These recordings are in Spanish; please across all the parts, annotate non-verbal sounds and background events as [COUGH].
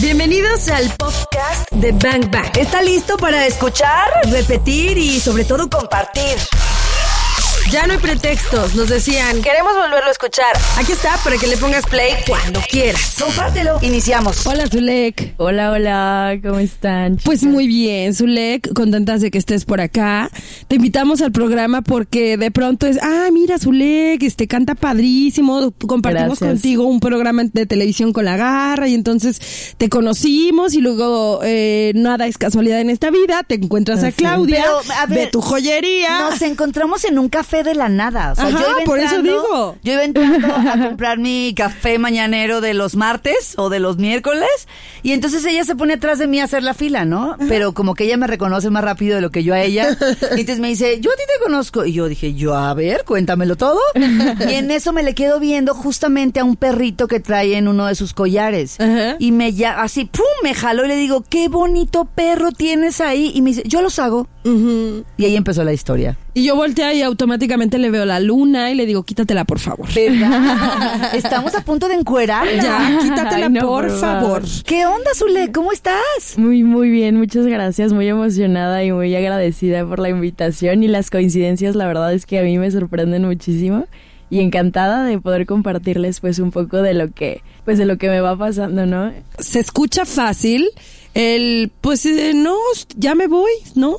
Bienvenidos al podcast de Bang Bang. ¿Está listo para escuchar, repetir y sobre todo compartir? Ya no hay pretextos, nos decían. Queremos volverlo a escuchar. Aquí está para que le pongas play cuando quieras. Compártelo. Iniciamos. Hola, Zulek. Hola, hola, ¿cómo están? Pues muy bien, Zulek, contentas de que estés por acá. Te invitamos al programa porque de pronto es, ah, mira, Zulek, este canta padrísimo. Compartimos Gracias. contigo un programa de televisión con la garra y entonces te conocimos y luego eh, nada es casualidad en esta vida. Te encuentras a. Claudia Pero, a ver, de tu joyería. Nos encontramos en un café de la nada. O sea, Ajá, yo iba por eso digo. Yo iba entrando a comprar mi café mañanero de los martes o de los miércoles. Y entonces ella se pone atrás de mí a hacer la fila, ¿no? Pero como que ella me reconoce más rápido de lo que yo a ella. [LAUGHS] Y entonces me dice, yo a ti te conozco. Y yo dije, yo, a ver, cuéntamelo todo. Y en eso me le quedo viendo justamente a un perrito que trae en uno de sus collares. Ajá. Y me ya, así, pum, me jaló y le digo, qué bonito perro tienes ahí. Y me dice, yo los hago. Y ahí empezó la historia. Y yo volteo y automáticamente le veo la luna y le digo, quítatela, por favor. ¿Verdad? [LAUGHS] Estamos a punto de encuerarla. Ya, quítatela, Ay, no, por favor. ¿Qué onda, Zule? ¿Cómo estás? Muy, muy bien, muchas gracias, muy emocionada y muy agradecida por la invitación y las coincidencias, la verdad es que a mí me sorprenden muchísimo y encantada de poder compartirles pues un poco de lo que, pues de lo que me va pasando, ¿no? se escucha fácil el, pues eh, no, ya me voy, ¿no?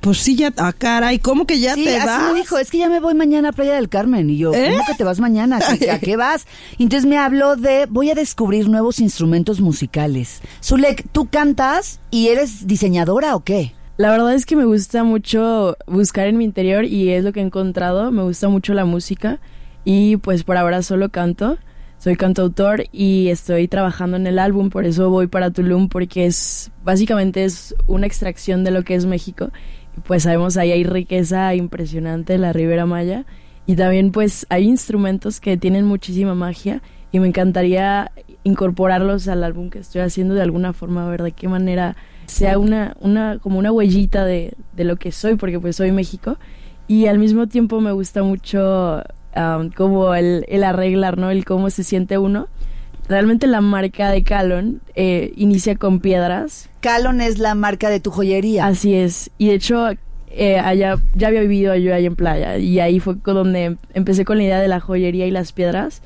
Pues sí, ya, ah, caray, ¿cómo que ya sí, te así vas? me dijo, es que ya me voy mañana a Playa del Carmen. Y yo, ¿Eh? ¿cómo que te vas mañana? ¿A qué, a qué [LAUGHS] vas? Y entonces me habló de, voy a descubrir nuevos instrumentos musicales. Zulek, ¿tú cantas y eres diseñadora o qué? La verdad es que me gusta mucho buscar en mi interior y es lo que he encontrado, me gusta mucho la música y pues por ahora solo canto. Soy cantautor y estoy trabajando en el álbum, por eso voy para Tulum porque es básicamente es una extracción de lo que es México. Pues sabemos ahí hay riqueza impresionante en la Ribera Maya y también pues hay instrumentos que tienen muchísima magia y me encantaría incorporarlos al álbum que estoy haciendo de alguna forma, a ver de qué manera sea una, una como una huellita de, de lo que soy, porque pues soy México y al mismo tiempo me gusta mucho um, como el, el arreglar, ¿no? El cómo se siente uno. Realmente la marca de Calon eh, inicia con piedras, Calon es la marca de tu joyería. Así es. Y de hecho, eh, allá ya había vivido yo ahí en playa. Y ahí fue con donde empecé con la idea de la joyería y las piedras,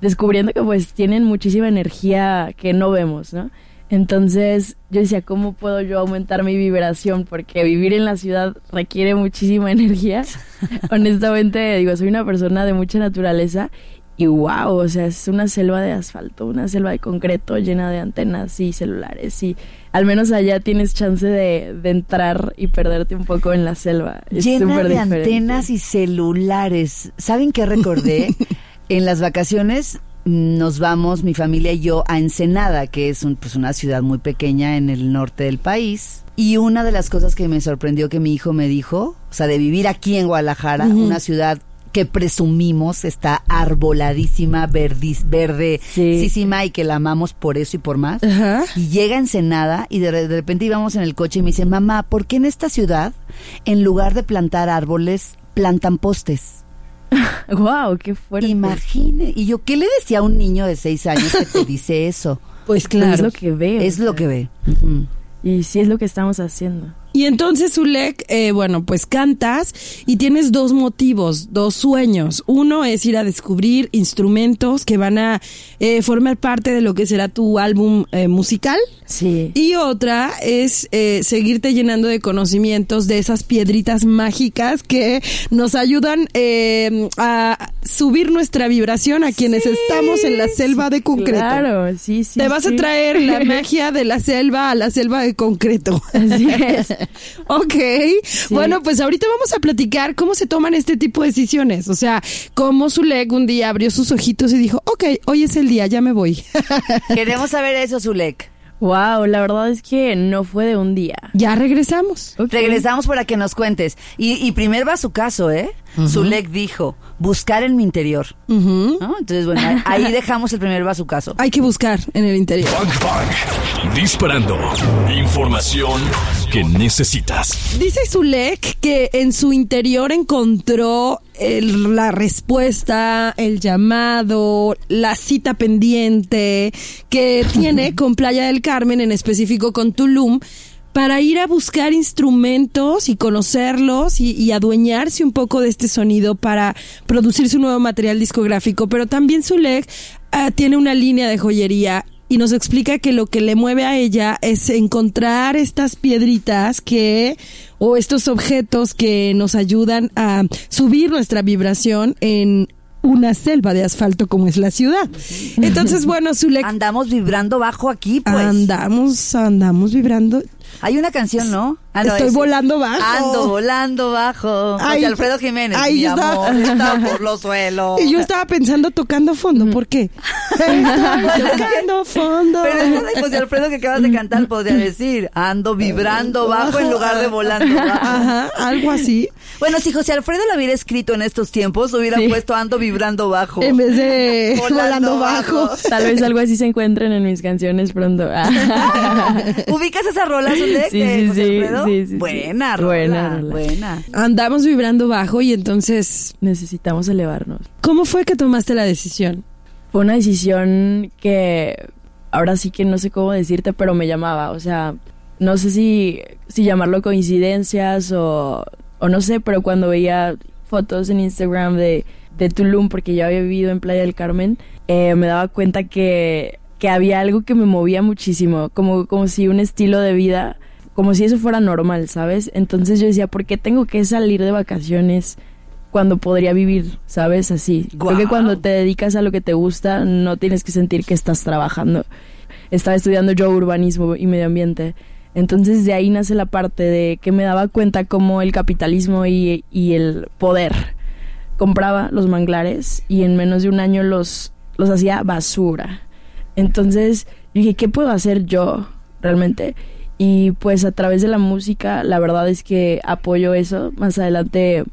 descubriendo que pues tienen muchísima energía que no vemos, ¿no? Entonces yo decía, ¿cómo puedo yo aumentar mi vibración? Porque vivir en la ciudad requiere muchísima [LAUGHS] energía. [LAUGHS] Honestamente, digo, soy una persona de mucha naturaleza y wow, o sea, es una selva de asfalto, una selva de concreto llena de antenas y celulares y al menos allá tienes chance de, de entrar y perderte un poco en la selva. Es Llena de diferente. antenas y celulares. ¿Saben qué recordé? [LAUGHS] en las vacaciones nos vamos, mi familia y yo, a Ensenada, que es un- pues una ciudad muy pequeña en el norte del país. Y una de las cosas que me sorprendió que mi hijo me dijo, o sea, de vivir aquí en Guadalajara, una ciudad que presumimos está arboladísima, verdis, verde, Sí. y que la amamos por eso y por más. Ajá. Y llega Ensenada y de, de repente íbamos en el coche y me dice, mamá, ¿por qué en esta ciudad, en lugar de plantar árboles, plantan postes? [LAUGHS] Wow, qué fuerte. Imagine. Y yo, ¿qué le decía a un niño de seis años que te dice eso? [LAUGHS] Pues claro. es lo que veo. Es o lo que ve. Y sí es lo que estamos haciendo. Y entonces, Zulek, eh, bueno, pues cantas y tienes dos motivos, dos sueños. Uno es ir a descubrir instrumentos que van a eh, formar parte de lo que será tu álbum eh, musical. Sí. Y otra es eh, seguirte llenando de conocimientos de esas piedritas mágicas que nos ayudan eh, a subir nuestra vibración a quienes estamos en la selva de concreto. Claro, sí, sí. Te vas a traer la [LAUGHS] magia de la selva a la selva de concreto. Así es. [LAUGHS] [LAUGHS] Ok, bueno, pues ahorita vamos a platicar cómo se toman este tipo de decisiones. O sea, cómo Zulek un día abrió sus ojitos y dijo, ok, hoy es el día, ya me voy. [LAUGHS] Queremos saber eso, Zulek. Wow, la verdad es que no fue de un día. ya regresamos. Regresamos para que nos cuentes. Y, y primero va su caso, ¿eh? Zulek dijo, buscar en mi interior. Entonces, bueno, ahí- ahí [LAUGHS] dejamos el primer va su caso. Hay que buscar en el interior. Bang Bang. Disparando. Información que necesitas. Dice Zulek que en su interior encontró el- la respuesta, el llamado, la cita pendiente que [LAUGHS] tiene con Playa del Carmen, en específico con Tulum, para ir a buscar instrumentos y conocerlos y, y adueñarse un poco de este sonido para producir su nuevo material discográfico. Pero también Zulek ah, tiene una línea de joyería y nos explica que lo que le mueve a ella es encontrar estas piedritas que o estos objetos que nos ayudan a subir nuestra vibración en una selva de asfalto como es la ciudad. Entonces, bueno, Zulek, Andamos vibrando bajo aquí, pues. andamos, andamos vibrando. Hay una canción, ¿no? Ah, no, Estoy es- volando bajo. Ando volando bajo. Ay, José Alfredo Jiménez. ay, mi yo estaba- amor está [LAUGHS] por los suelos. Y yo estaba pensando tocando fondo, ¿por qué? [LAUGHS] Tocando fondo. Pero eso de José Alfredo que acabas de cantar podría decir, ando vibrando bajo en lugar de volando bajo. Ajá, algo así. Bueno, si José Alfredo lo hubiera escrito en estos tiempos, hubiera Sí. puesto ando vibrando bajo. En vez de [LAUGHS] Volando volando, bajo. bajo. Tal vez algo así se encuentren en mis canciones pronto. ¿Ubicas esa rola, Zulek, Sí, de sí, José sí, Alfredo? Sí, sí, sí. Buena rola. Buena rola. Buena. Andamos vibrando bajo y entonces, Necesitamos elevarnos. ¿cómo fue que tomaste la decisión? Fue una decisión que ahora sí que no sé cómo decirte, pero me llamaba. O sea, no sé si, si llamarlo coincidencias o, o no sé, pero cuando veía fotos en Instagram de, de Tulum, porque yo había vivido en Playa del Carmen, eh, me daba cuenta que, que había algo que me movía muchísimo, como, como si un estilo de vida, como si eso fuera normal, ¿sabes? Entonces yo decía, ¿por qué tengo que salir de vacaciones? cuando podría vivir, ¿sabes? Así. Creo que Guau. cuando te dedicas a lo que te gusta, no tienes que sentir que estás trabajando. Estaba estudiando yo urbanismo y medio ambiente. Entonces de ahí nace la parte de que me daba cuenta cómo el capitalismo y, y el poder compraba los manglares y en menos de un año los, los hacía basura. Entonces dije, ¿qué puedo hacer yo realmente? Y pues a través de la música, la verdad es que apoyo eso. Más adelante,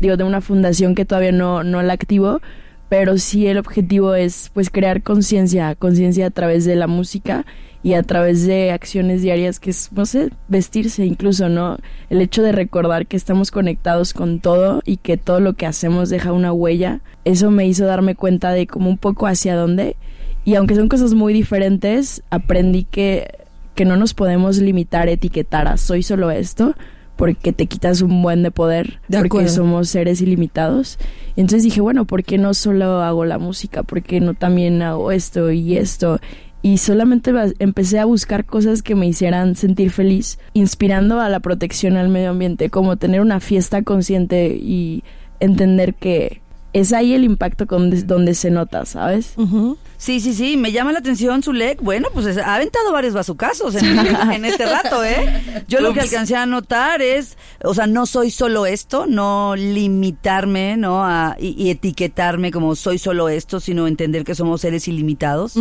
digo, de una fundación que todavía no, no la activo, pero sí el objetivo es pues crear conciencia, conciencia a través de la música y a través de acciones diarias que es, no sé, vestirse incluso, ¿no? El hecho de recordar que estamos conectados con todo y que todo lo que hacemos deja una huella, eso me hizo darme cuenta de como un poco hacia dónde y aunque son cosas muy diferentes, aprendí que, que no nos podemos limitar, etiquetar a soy solo esto, porque te quitas un buen de poder, De porque somos seres ilimitados. Y entonces dije, bueno, ¿por qué no solo hago la música? ¿Por qué no también hago esto y esto? Y solamente empecé a buscar cosas que me hicieran sentir feliz, inspirando a la protección al medio ambiente, como tener una fiesta consciente y entender que es ahí el impacto con- donde se nota, ¿sabes? Ujú. Sí, sí, sí, me llama la atención Zulek. Bueno, pues es- ha aventado varios bazucazos en, en [LAUGHS] este rato, ¿eh? Yo lo que alcancé a notar es, o sea, no soy solo esto, no limitarme, ¿no? A, y, y etiquetarme como soy solo esto, sino entender que somos seres ilimitados.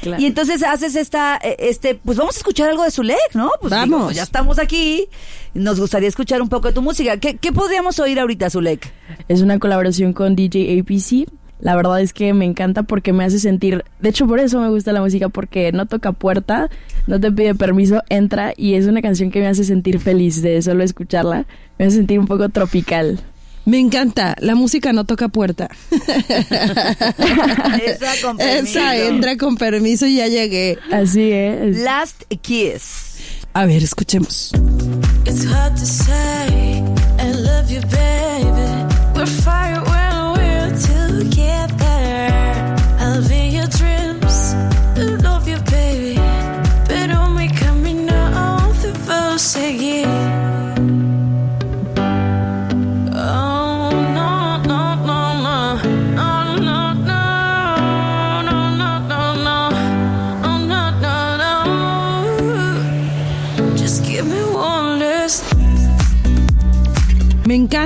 Claro. Y entonces haces esta, eh, este, pues vamos a escuchar algo de Zulek, ¿no? Pues Vamos. pues ya estamos aquí, nos gustaría escuchar un poco de tu música. ¿Qué, qué podríamos oír ahorita, Zulek? Es una colaboración con DJ APC. La verdad es que me encanta porque me hace sentir, de hecho por eso me gusta la música porque no toca puerta, no te pide permiso, entra y es una canción que me hace sentir feliz de solo escucharla, me hace sentir un poco tropical. Me encanta, la música no toca puerta. [LAUGHS] Esa con permiso. Esa entra con permiso y ya llegué. Así es. Last Kiss. A ver, escuchemos. It's hard to say I love you, baby. We're fire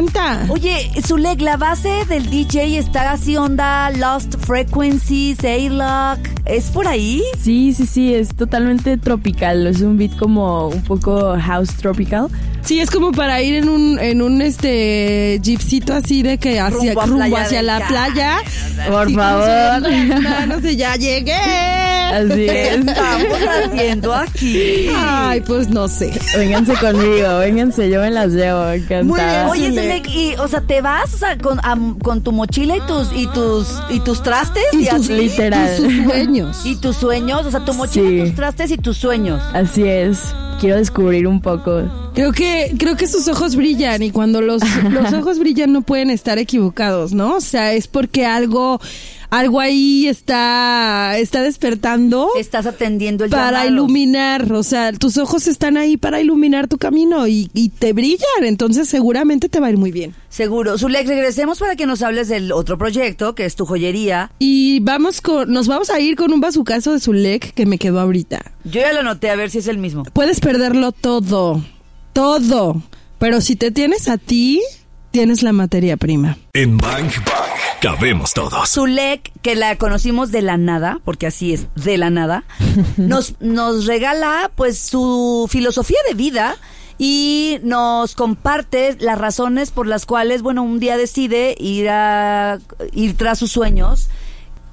encanta. Oye, Zulek, la base del DJ está así onda Lost Frequencies, A-Lock, ¿Es por ahí? Sí, sí, sí, es totalmente tropical. Es un beat como un poco house tropical. Sí, es como para ir en un, en un este jeepcito así de que hacia, Rumbo a rumbo hacia la playa. Por favor. manos y ya llegué. Así ¿Qué es. estamos haciendo aquí? Ay, pues no sé. Vénganse conmigo, vénganse, yo me las llevo, encantada. Oye, Zulek. Zulek, y, o sea, te vas o sea, con, am- con tu mochila y tus y tus y tus trastes y, Y tus, así. literal. y sus sueños. y tus sueños, o sea, tu mochila, Sí. tus trastes y tus sueños. Así es. Quiero descubrir un poco. Creo que, creo que sus ojos brillan y cuando los, los [LAUGHS] ojos brillan no pueden estar equivocados, ¿no? O sea, es porque algo, algo ahí está, está despertando Estás atendiendo el para llamado. iluminar, o sea, tus ojos están ahí para iluminar tu camino y, y te brillan, entonces seguramente te va a ir muy bien. Seguro. Zulek, regresemos para que nos hables del otro proyecto, que es tu joyería. Y vamos con, nos vamos a ir con un bazucazo de Zulek que me quedó ahorita. Yo ya lo noté, a ver si es el mismo. Puedes perderlo todo, todo, pero si te tienes a ti, tienes la materia prima. En Bang Bang cabemos todos. Zulek, que la conocimos de la nada, porque así es, de la nada, [LAUGHS] nos, nos regala pues su filosofía de vida y nos comparte las razones por las cuales, bueno, un día decide ir a ir tras sus sueños.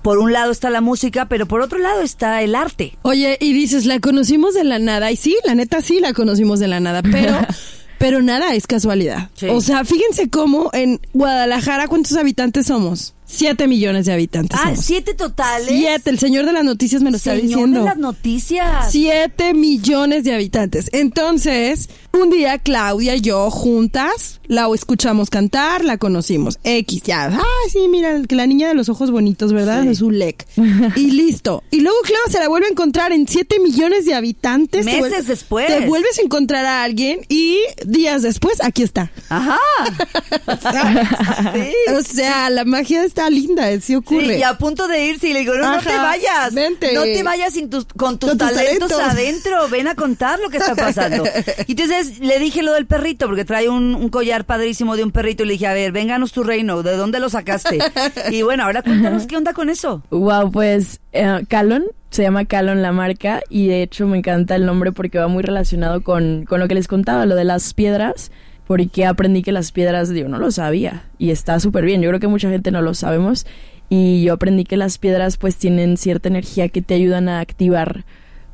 Por un lado está la música, pero por otro lado está el arte. Oye, y dices, la conocimos de la nada. Y sí, la neta sí la conocimos de la nada, pero, [LAUGHS] pero nada es casualidad. Sí. O sea, fíjense cómo en Guadalajara, ¿cuántos habitantes somos? Siete millones de habitantes. Ah, somos. siete totales. Siete. El señor de las noticias me lo está Señor diciendo. de las noticias. Siete millones de habitantes. Entonces, un día Claudia y yo juntas la escuchamos cantar, la conocimos. X, ya. Ah, sí, mira, que la niña de los ojos bonitos, ¿verdad? Sí. Es un lec. [LAUGHS] y listo. Y luego, claro, se la vuelve a encontrar en siete millones de habitantes. Te Meses después. Te vuelves a encontrar a alguien y días después, aquí está. Ajá. [LAUGHS] Sí. O sea, la magia está linda, eh, sí ocurre. Sí, y a punto de irse y le digo, no, te vayas. vente. No te vayas sin tus, con tus Con tus talentos, talentos. adentro. Ven a contar lo que está pasando. Y [LAUGHS] entonces le dije lo del perrito, porque trae un, un collar padrísimo de un perrito. Y le dije, a ver, vénganos tu reino. ¿De dónde lo sacaste? [LAUGHS] Y bueno, ahora cuéntanos qué onda con eso. Wow, pues eh, Calon, se llama Calon la marca y de hecho me encanta el nombre porque va muy relacionado con, con lo que les contaba, lo de las piedras, porque aprendí que las piedras, yo no lo sabía y está súper bien, yo creo que mucha gente no lo sabemos y yo aprendí que las piedras pues tienen cierta energía que te ayudan a activar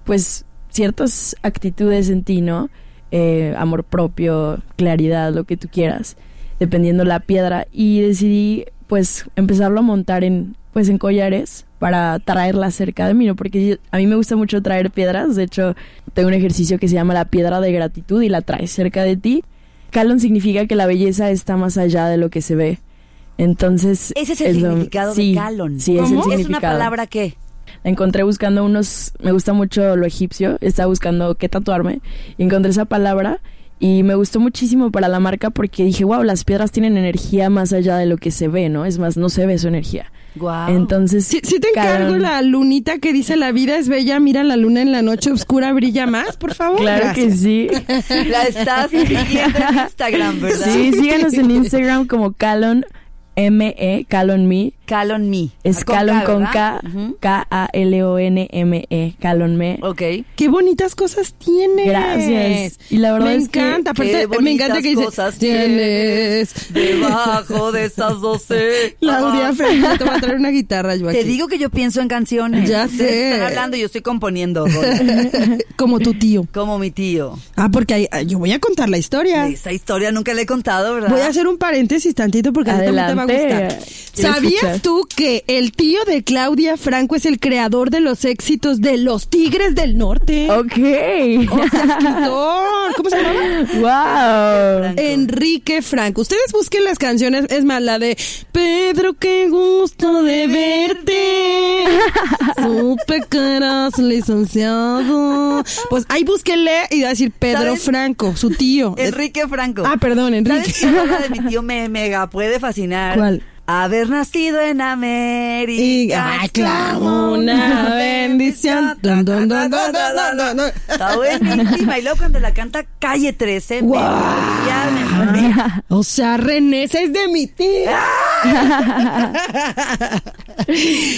pues ciertas actitudes en ti, ¿no? Eh, amor propio, claridad, lo que tú quieras, dependiendo la piedra y decidí pues empezarlo a montar en pues en collares para traerla cerca de mí, ¿no? Porque a mí me gusta mucho traer piedras, de hecho tengo un ejercicio que se llama la piedra de gratitud y la traes cerca de ti. Calon significa que la belleza está más allá de lo que se ve. Entonces... Ese es el lo- significado sí, de Calon. Sí, es el ¿Es una significado. palabra que La encontré buscando unos, me gusta mucho lo egipcio, estaba buscando qué tatuarme, y encontré esa palabra y me gustó muchísimo para la marca porque dije, wow, las piedras tienen energía más allá de lo que se ve, ¿no? Es más, no se ve su energía. Guau. Entonces, Si, si te encargo la lunita que dice la vida es bella, mira la luna en la noche oscura brilla más, por favor. Claro Gracias. que sí. la estás siguiendo en Instagram, ¿verdad? Sí, síganos en Instagram como Calon M-E, Calon Me. Es Ah, con Calon K, con. K. K-A-L-O-N-M-E, Calon Me. Ok. Qué bonitas cosas tienes. Gracias. Y la verdad me es que- encanta. Qué Aparte, me encanta que dice cosas tienes. Debajo de esas doce. Claudia. Fernández, te voy a traer una guitarra yo Te aquí. digo que yo pienso en canciones. Ya sé. Están hablando y yo estoy componiendo. [LAUGHS] Como tu tío. Como mi tío. Ah, porque hay- yo voy a contar la historia. Esta historia nunca le he contado, ¿verdad? Voy a hacer un paréntesis tantito porque a ti también te va a Adelante. gustar. ¿Sabías escuchar. tú que el tío de Claudia Franco es el creador de los éxitos de los Tigres del Norte? Ok. O sea, escritor. ¿Cómo se llama? wow. Franco. Enrique Franco. Ustedes busquen las canciones, es más, la de Pedro, qué gusto de verte. [LAUGHS] Supe que eras licenciado. Pues ahí búsquenle y va a decir Pedro ¿Sabes? Franco, su tío. Enrique Franco. Ah, perdón, Enrique. ¿Sabes qué de mi [LAUGHS] tío me mega puede fascinar? ¿Cuál? Haber nacido en América. Y, ay, claro, una bendición. Está buenísima. Y luego cuando la canta Calle 13, me Guau. moría, me moría. O sea, René, esa es de mi tío.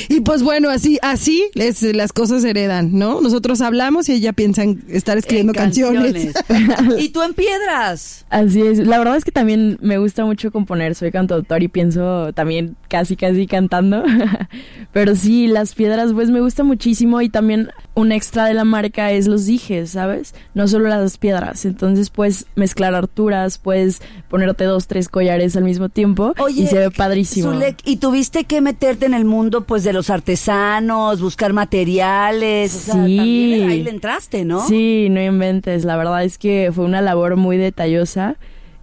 Y pues bueno, así, así es, las cosas heredan, ¿no? Nosotros hablamos y ella piensa en estar escribiendo En canciones. [LAUGHS] y tú en piedras. Así es. La verdad es que también me gusta mucho componer. Soy cantautor y pienso también casi, casi cantando. [LAUGHS] Pero sí, las piedras, pues me gusta muchísimo. Y también un extra de la marca es los dijes, ¿sabes? No solo las piedras. Entonces puedes mezclar alturas, puedes ponerte dos, tres collares al mismo tiempo. y se ve padrísimo. Zulek, y tuviste que meterte en el mundo pues de los artesanos, buscar materiales, o sea, Sí. también ahí le entraste, ¿no? Sí, no inventes. La verdad es que fue una labor muy detallosa,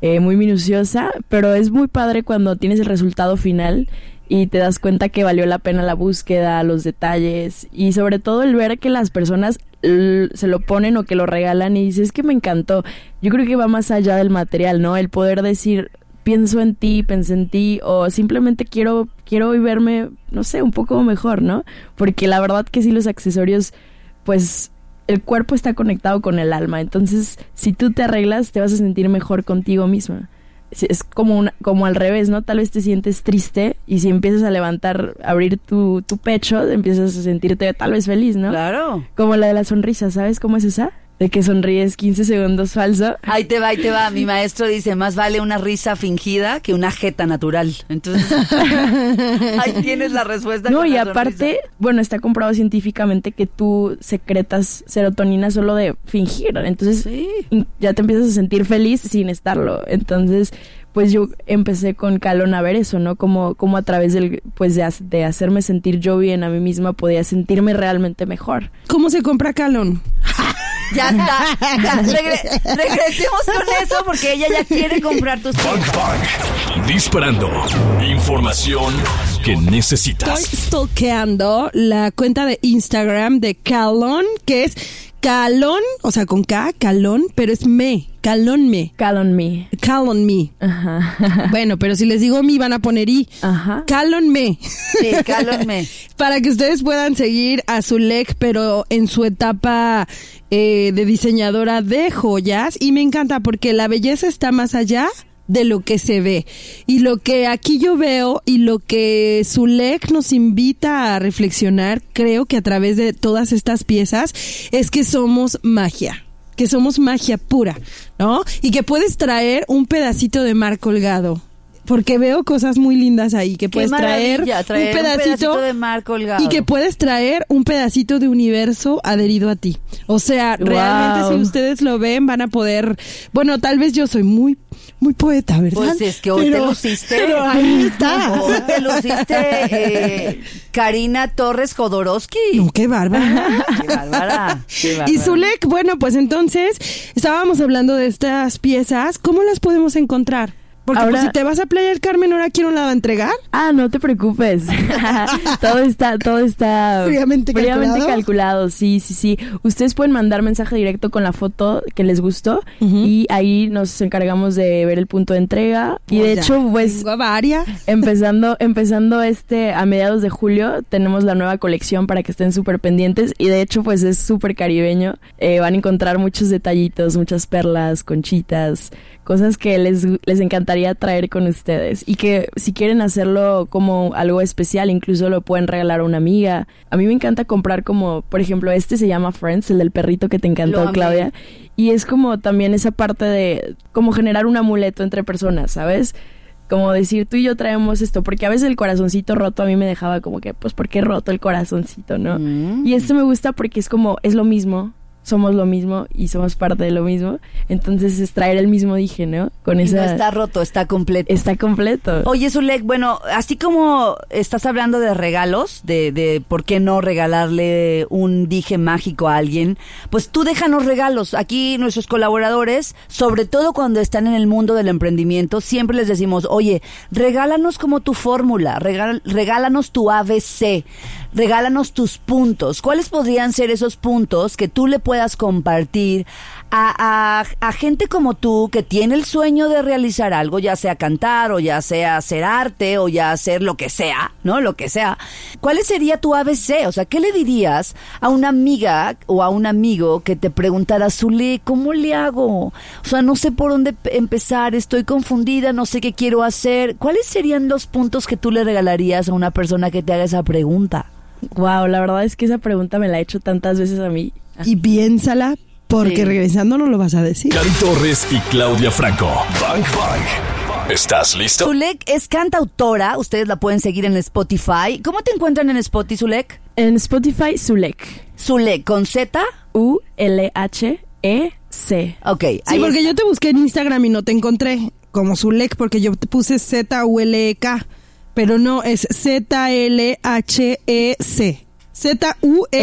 eh, muy minuciosa, pero es muy padre cuando tienes el resultado final y te das cuenta que valió la pena la búsqueda, los detalles y sobre todo el ver que las personas se lo ponen o que lo regalan y dices "Es que me encantó. Yo creo que va más allá del material, ¿no? El poder decir pienso en ti, pensé en ti o simplemente quiero quiero hoy verme, no sé, un poco mejor, ¿no? Porque la verdad que sí los accesorios pues el cuerpo está conectado con el alma, entonces si tú te arreglas te vas a sentir mejor contigo misma. Es- Es como una, como al revés, ¿no? Tal vez te sientes triste y si empiezas a levantar, abrir tu, tu pecho, empiezas a sentirte tal vez feliz, ¿no? Claro. Como la de la sonrisa, ¿sabes cómo es esa? De que sonríes 15 segundos falso. Ahí te va, ahí te va. Mi maestro dice, más vale una risa fingida que una jeta natural. Entonces, [LAUGHS] ahí tienes la respuesta. No, y aparte, sonrisa. bueno, está comprobado científicamente que tú secretas serotonina solo de fingir. Entonces, Sí. ya te empiezas a sentir feliz sin estarlo. Entonces, pues yo empecé con Calón a ver eso, ¿no? Como, como a través del, pues de, de hacerme sentir yo bien a mí misma podía sentirme realmente mejor. ¿Cómo se compra Calón? [LAUGHS] Ya está. Ya, [LAUGHS] regre- regresemos con eso porque ella ya quiere comprar tus Bang cosas. Bang. Disparando. Información que Estoy necesitas. stalkeando la cuenta de Instagram de Calón, que es Calón, o sea, con K, Calón, pero es me, Calón me, Calon me. Calón me. Ajá. [LAUGHS] Bueno, pero si les digo mi van a poner i. Ajá. Calón me. Sí, cálonme. [LAUGHS] Para que ustedes puedan seguir a Zulek, pero en su etapa eh, de diseñadora de joyas. Y me encanta porque la belleza está más allá de lo que se ve. Y lo que aquí yo veo y lo que Zulek nos invita a reflexionar, creo que a través de todas estas piezas, es que somos magia. Que somos magia pura, ¿no? Y que puedes traer un pedacito de mar colgado. Porque veo cosas muy lindas ahí, que puedes traer, un pedacito, de mar colgado. y que puedes traer un pedacito de universo adherido a ti. O sea, Wow. realmente si ustedes lo ven van a poder, bueno, tal vez yo soy muy muy poeta, ¿verdad? Pues es que hoy te luciste. Pero ahí está. Hoy te luciste eh, Karina Torres Jodorowsky. No, qué bárbara. [LAUGHS] Qué bárbara. qué [LAUGHS] bárbara. Y Zulek, bueno, pues entonces estábamos hablando de estas piezas, ¿cómo las podemos encontrar? Porque Ahora- pues, si te vas a Playa del Carmen, ¿ahora quién nos la va a entregar? Ah, no te preocupes. [LAUGHS] todo está, todo está Fríamente calculado. calculado. Sí, sí, sí. Ustedes pueden mandar mensaje directo con la foto que les gustó y ahí nos encargamos de ver el punto de entrega. Y de Oh, ya. hecho, pues varias. empezando, empezando este a mediados de julio tenemos la nueva colección para que estén súper pendientes y de hecho pues es súper caribeño. Eh, van a encontrar muchos detallitos, muchas perlas, conchitas, cosas que les, les encantaría traer con ustedes y que si quieren hacerlo como algo especial incluso lo pueden regalar a una amiga. A mí me encanta comprar como, por ejemplo, este se llama Friends, el del perrito que te encantó. Claudia. Y es como también esa parte de como generar un amuleto entre personas, ¿sabes? Como decir, tú y yo traemos esto, porque a veces el corazoncito roto a mí me dejaba como que, pues, ¿por qué roto el corazoncito, no? Mm. Y esto me gusta porque es como, es lo mismo, somos lo mismo y somos parte de lo mismo. Entonces es traer el mismo dije, ¿no? Con Y esa... no está roto, está completo. está completo. Oye, Zulek, bueno, así como estás hablando de regalos, de, de por qué no regalarle un dije mágico a alguien, pues tú déjanos regalos. Aquí nuestros colaboradores, sobre todo cuando están en el mundo del emprendimiento, siempre les decimos, oye, regálanos como tu fórmula, regal- regálanos tu ABC, regálanos tus puntos. ¿Cuáles podrían ser esos puntos que tú le puedas compartir a, a- gente como tú que tiene el sueño de realizar algo, ya sea cantar o ya sea hacer arte o ya hacer lo que sea, ¿no? Lo que sea. ¿Cuál sería tu ABC? O sea, ¿qué le dirías a una amiga o a un amigo que te preguntara, Zule, ¿cómo le hago? O sea, no sé por dónde pe- empezar, estoy confundida, no sé qué quiero hacer. ¿Cuáles serían los puntos que tú le regalarías a una persona que te haga esa pregunta? Wow, la verdad es que esa pregunta me la he hecho tantas veces a mí. Y piénsala, porque Sí. regresando no lo vas a decir. Cari Torres y Claudia Franco. Bang Bang. ¿Estás listo? Zulek es cantautora, ustedes la pueden seguir en Spotify. ¿Cómo te encuentran en Spotify, Zulek? En Spotify, Zulek. Zulek, con Z. U-L-H-E-C. Ok, Sí, ahí porque está. yo te busqué en Instagram y no te encontré como Zulek, porque yo te puse Z-U-L-E-K, pero no, es Z-L-H-E-C.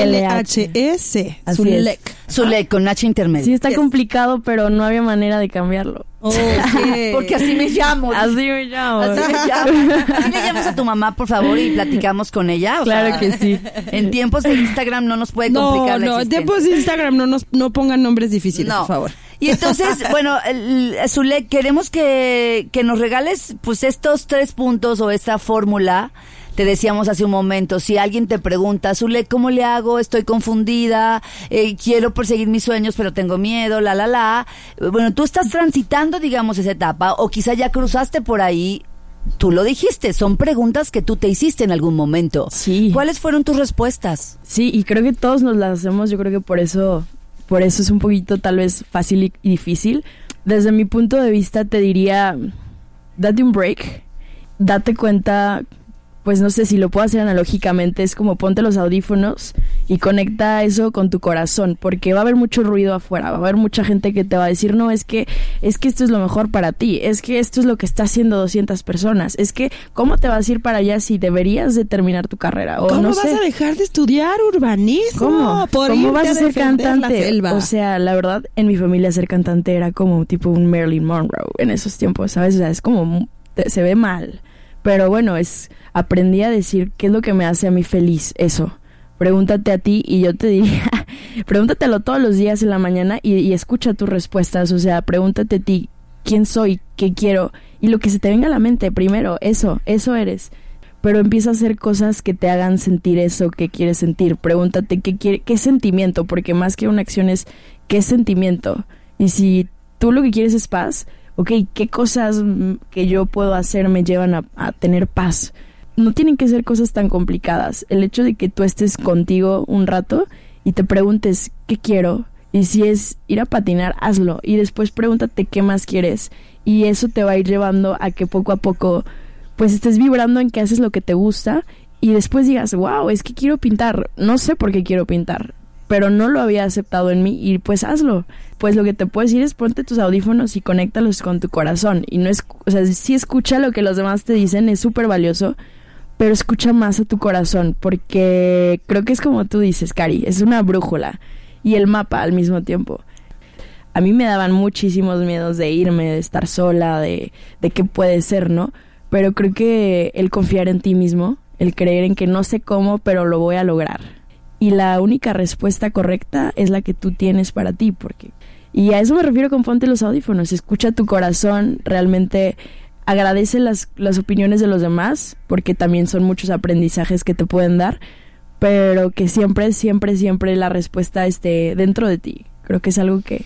Z-U-L-H-E-C. Así Zulek. Zulek, con H intermedio. Sí, está Yes. complicado, pero no había manera de cambiarlo. Ok. [LAUGHS] Porque así me llamo. Así me llamo. Así me llamo. [LAUGHS] Así le llamas a tu mamá, por favor, y platicamos con ella. O Claro sea, que sí. En tiempos de Instagram no nos puede No, complicar la no, existencia. tiempos de Instagram no nos no pongan nombres difíciles, No. por favor. Y entonces, [LAUGHS] bueno, Zulek, queremos que, que nos regales pues estos tres puntos o esta fórmula. Te decíamos hace un momento, si alguien te pregunta, Zulek, ¿cómo le hago? Estoy confundida, eh, quiero perseguir mis sueños, pero tengo miedo, la, la, la. Bueno, tú estás transitando, digamos, esa etapa, o quizá ya cruzaste por ahí. Tú lo dijiste, son preguntas que tú te hiciste en algún momento. Sí. ¿Cuáles fueron tus respuestas? Sí, y creo que todos nos las hacemos, yo creo que por eso, por eso es un poquito tal vez fácil y difícil. Desde mi punto de vista te diría, date un break, date cuenta, pues no sé si lo puedo hacer analógicamente, es como ponte los audífonos y conecta eso con tu corazón, porque va a haber mucho ruido afuera, va a haber mucha gente que te va a decir, no, es que, es que esto es lo mejor para ti, es que esto es lo que está haciendo 200 personas, es que, ¿cómo te vas a ir para allá si deberías de terminar tu carrera? O ¿Cómo no vas sé. a dejar de estudiar urbanismo? ¿Cómo? Por ¿Cómo vas a ser cantante? O sea, la verdad, en mi familia ser cantante era como tipo un Marilyn Monroe en esos tiempos, ¿sabes? O sea, es como, se ve mal. Pero bueno, es, aprendí a decir qué es lo que me hace a mí feliz, eso. Pregúntate a ti y yo te diría, [LAUGHS] pregúntatelo todos los días en la mañana y, y escucha tus respuestas. O sea, pregúntate a ti, ¿quién soy? ¿Qué quiero? Y lo que se te venga a la mente, primero, eso, eso eres pero empieza a hacer cosas que te hagan sentir eso que quieres sentir. Pregúntate qué quiere, qué sentimiento, porque más que una acción es qué sentimiento. Y si tú lo que quieres es paz, ok, qué cosas mm, que yo puedo hacer me llevan a, a tener paz. No tienen que ser cosas tan complicadas. El hecho de que tú estés contigo un rato y te preguntes qué quiero. Y si es ir a patinar, hazlo. Y después pregúntate qué más quieres. Y eso te va a ir llevando a que poco a poco pues estés vibrando en que haces lo que te gusta y después digas, wow, es que quiero pintar, no sé por qué quiero pintar, pero no lo había aceptado en mí y pues hazlo. Pues lo que te puedo decir es ponte tus audífonos y conéctalos con tu corazón y no es, o sea, sí escucha lo que los demás te dicen, es súper valioso, pero escucha más a tu corazón porque creo que es como tú dices, Cari, es una brújula y el mapa al mismo tiempo. A mí me daban muchísimos miedos de irme, de estar sola, de, de qué puede ser, ¿no? Pero creo que el confiar en ti mismo, el creer en que no sé cómo, pero lo voy a lograr. Y la única respuesta correcta es la que tú tienes para ti, porque... Y a eso me refiero con ponte los audífonos, escucha tu corazón, realmente agradece las, las opiniones de los demás, porque también son muchos aprendizajes que te pueden dar, pero que siempre, siempre, siempre la respuesta esté dentro de ti. Creo que es algo que,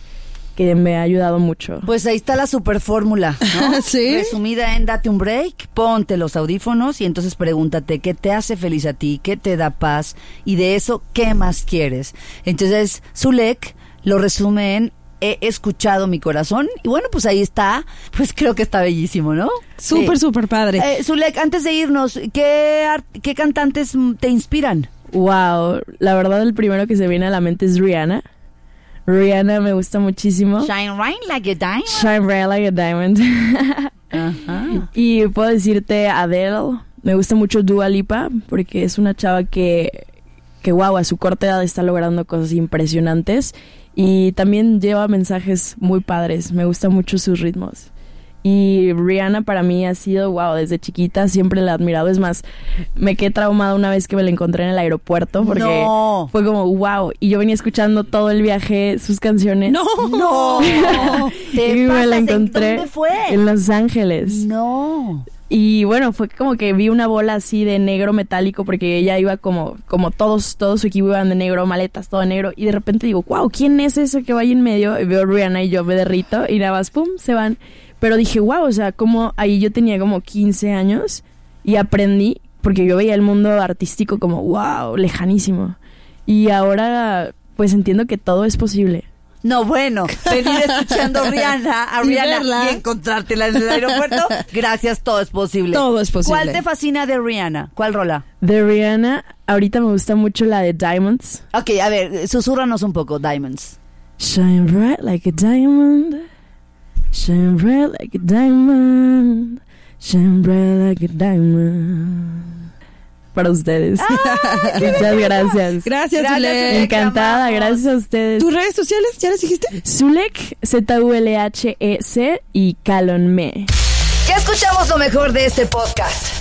que me ha ayudado mucho. Pues ahí está la super fórmula, ¿no? [LAUGHS] Sí. Resumida en date un break, ponte los audífonos y entonces pregúntate qué te hace feliz a ti, qué te da paz y de eso qué más quieres. Entonces, Zulek lo resume en he escuchado mi corazón y bueno, pues ahí está, pues creo que está bellísimo, ¿no? Súper, Sí. súper padre. Eh, Zulek, antes de irnos, ¿qué, ¿qué cantantes te inspiran? Wow, la verdad el primero que se viene a la mente es Rihanna. Rihanna me gusta muchísimo. Shine right like a diamond. Shine bright like a diamond. [LAUGHS] Ajá. y puedo decirte Adele. Me gusta mucho Dua Lipa porque es una chava que, que wow, a su corta edad está logrando cosas impresionantes y también lleva mensajes muy padres. Me gustan mucho sus ritmos. Y Rihanna para mí ha sido, wow, desde chiquita siempre la he admirado. Es más, me quedé traumada una vez que me la encontré en el aeropuerto porque No. fue como, wow. Y yo venía escuchando todo el viaje sus canciones. No. No. [LAUGHS] Te y me la pasas, ¿en encontré dónde fue? en Los Ángeles. No. Y bueno, fue como que vi una bola así de negro metálico porque ella iba como, como todos, todo su equipo iban de negro, maletas, todo negro. Y de repente digo, wow, ¿quién es ese que va ahí en medio? Y veo a Rihanna y yo me derrito y nada más, pum, se van. Pero dije, wow, o sea, como ahí yo tenía como 15 años y aprendí, porque yo veía el mundo artístico como, wow, lejanísimo. Y ahora, pues entiendo que todo es posible. No, bueno, venir escuchando Rihanna, a [LAUGHS] Y Rihanna verla. y encontrártela en el aeropuerto. Gracias, todo es posible. Todo es posible. ¿Cuál te fascina de Rihanna? ¿Cuál rola? De Rihanna, ahorita me gusta mucho la de Diamonds. Ok, a ver, susúrranos un poco, Diamonds. Shine bright like a diamond. Shine bright like a diamond. Shine bright like a diamond. Para ustedes. [LAUGHS] Muchas gracias. Gracias, Gracias, Zulek. Encantada, gracias a ustedes. ¿Tus redes sociales ya las dijiste? Zulek, Z-U-L-H-E-C E y Calon Me. Ya escuchamos lo mejor de este podcast.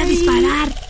a disparar.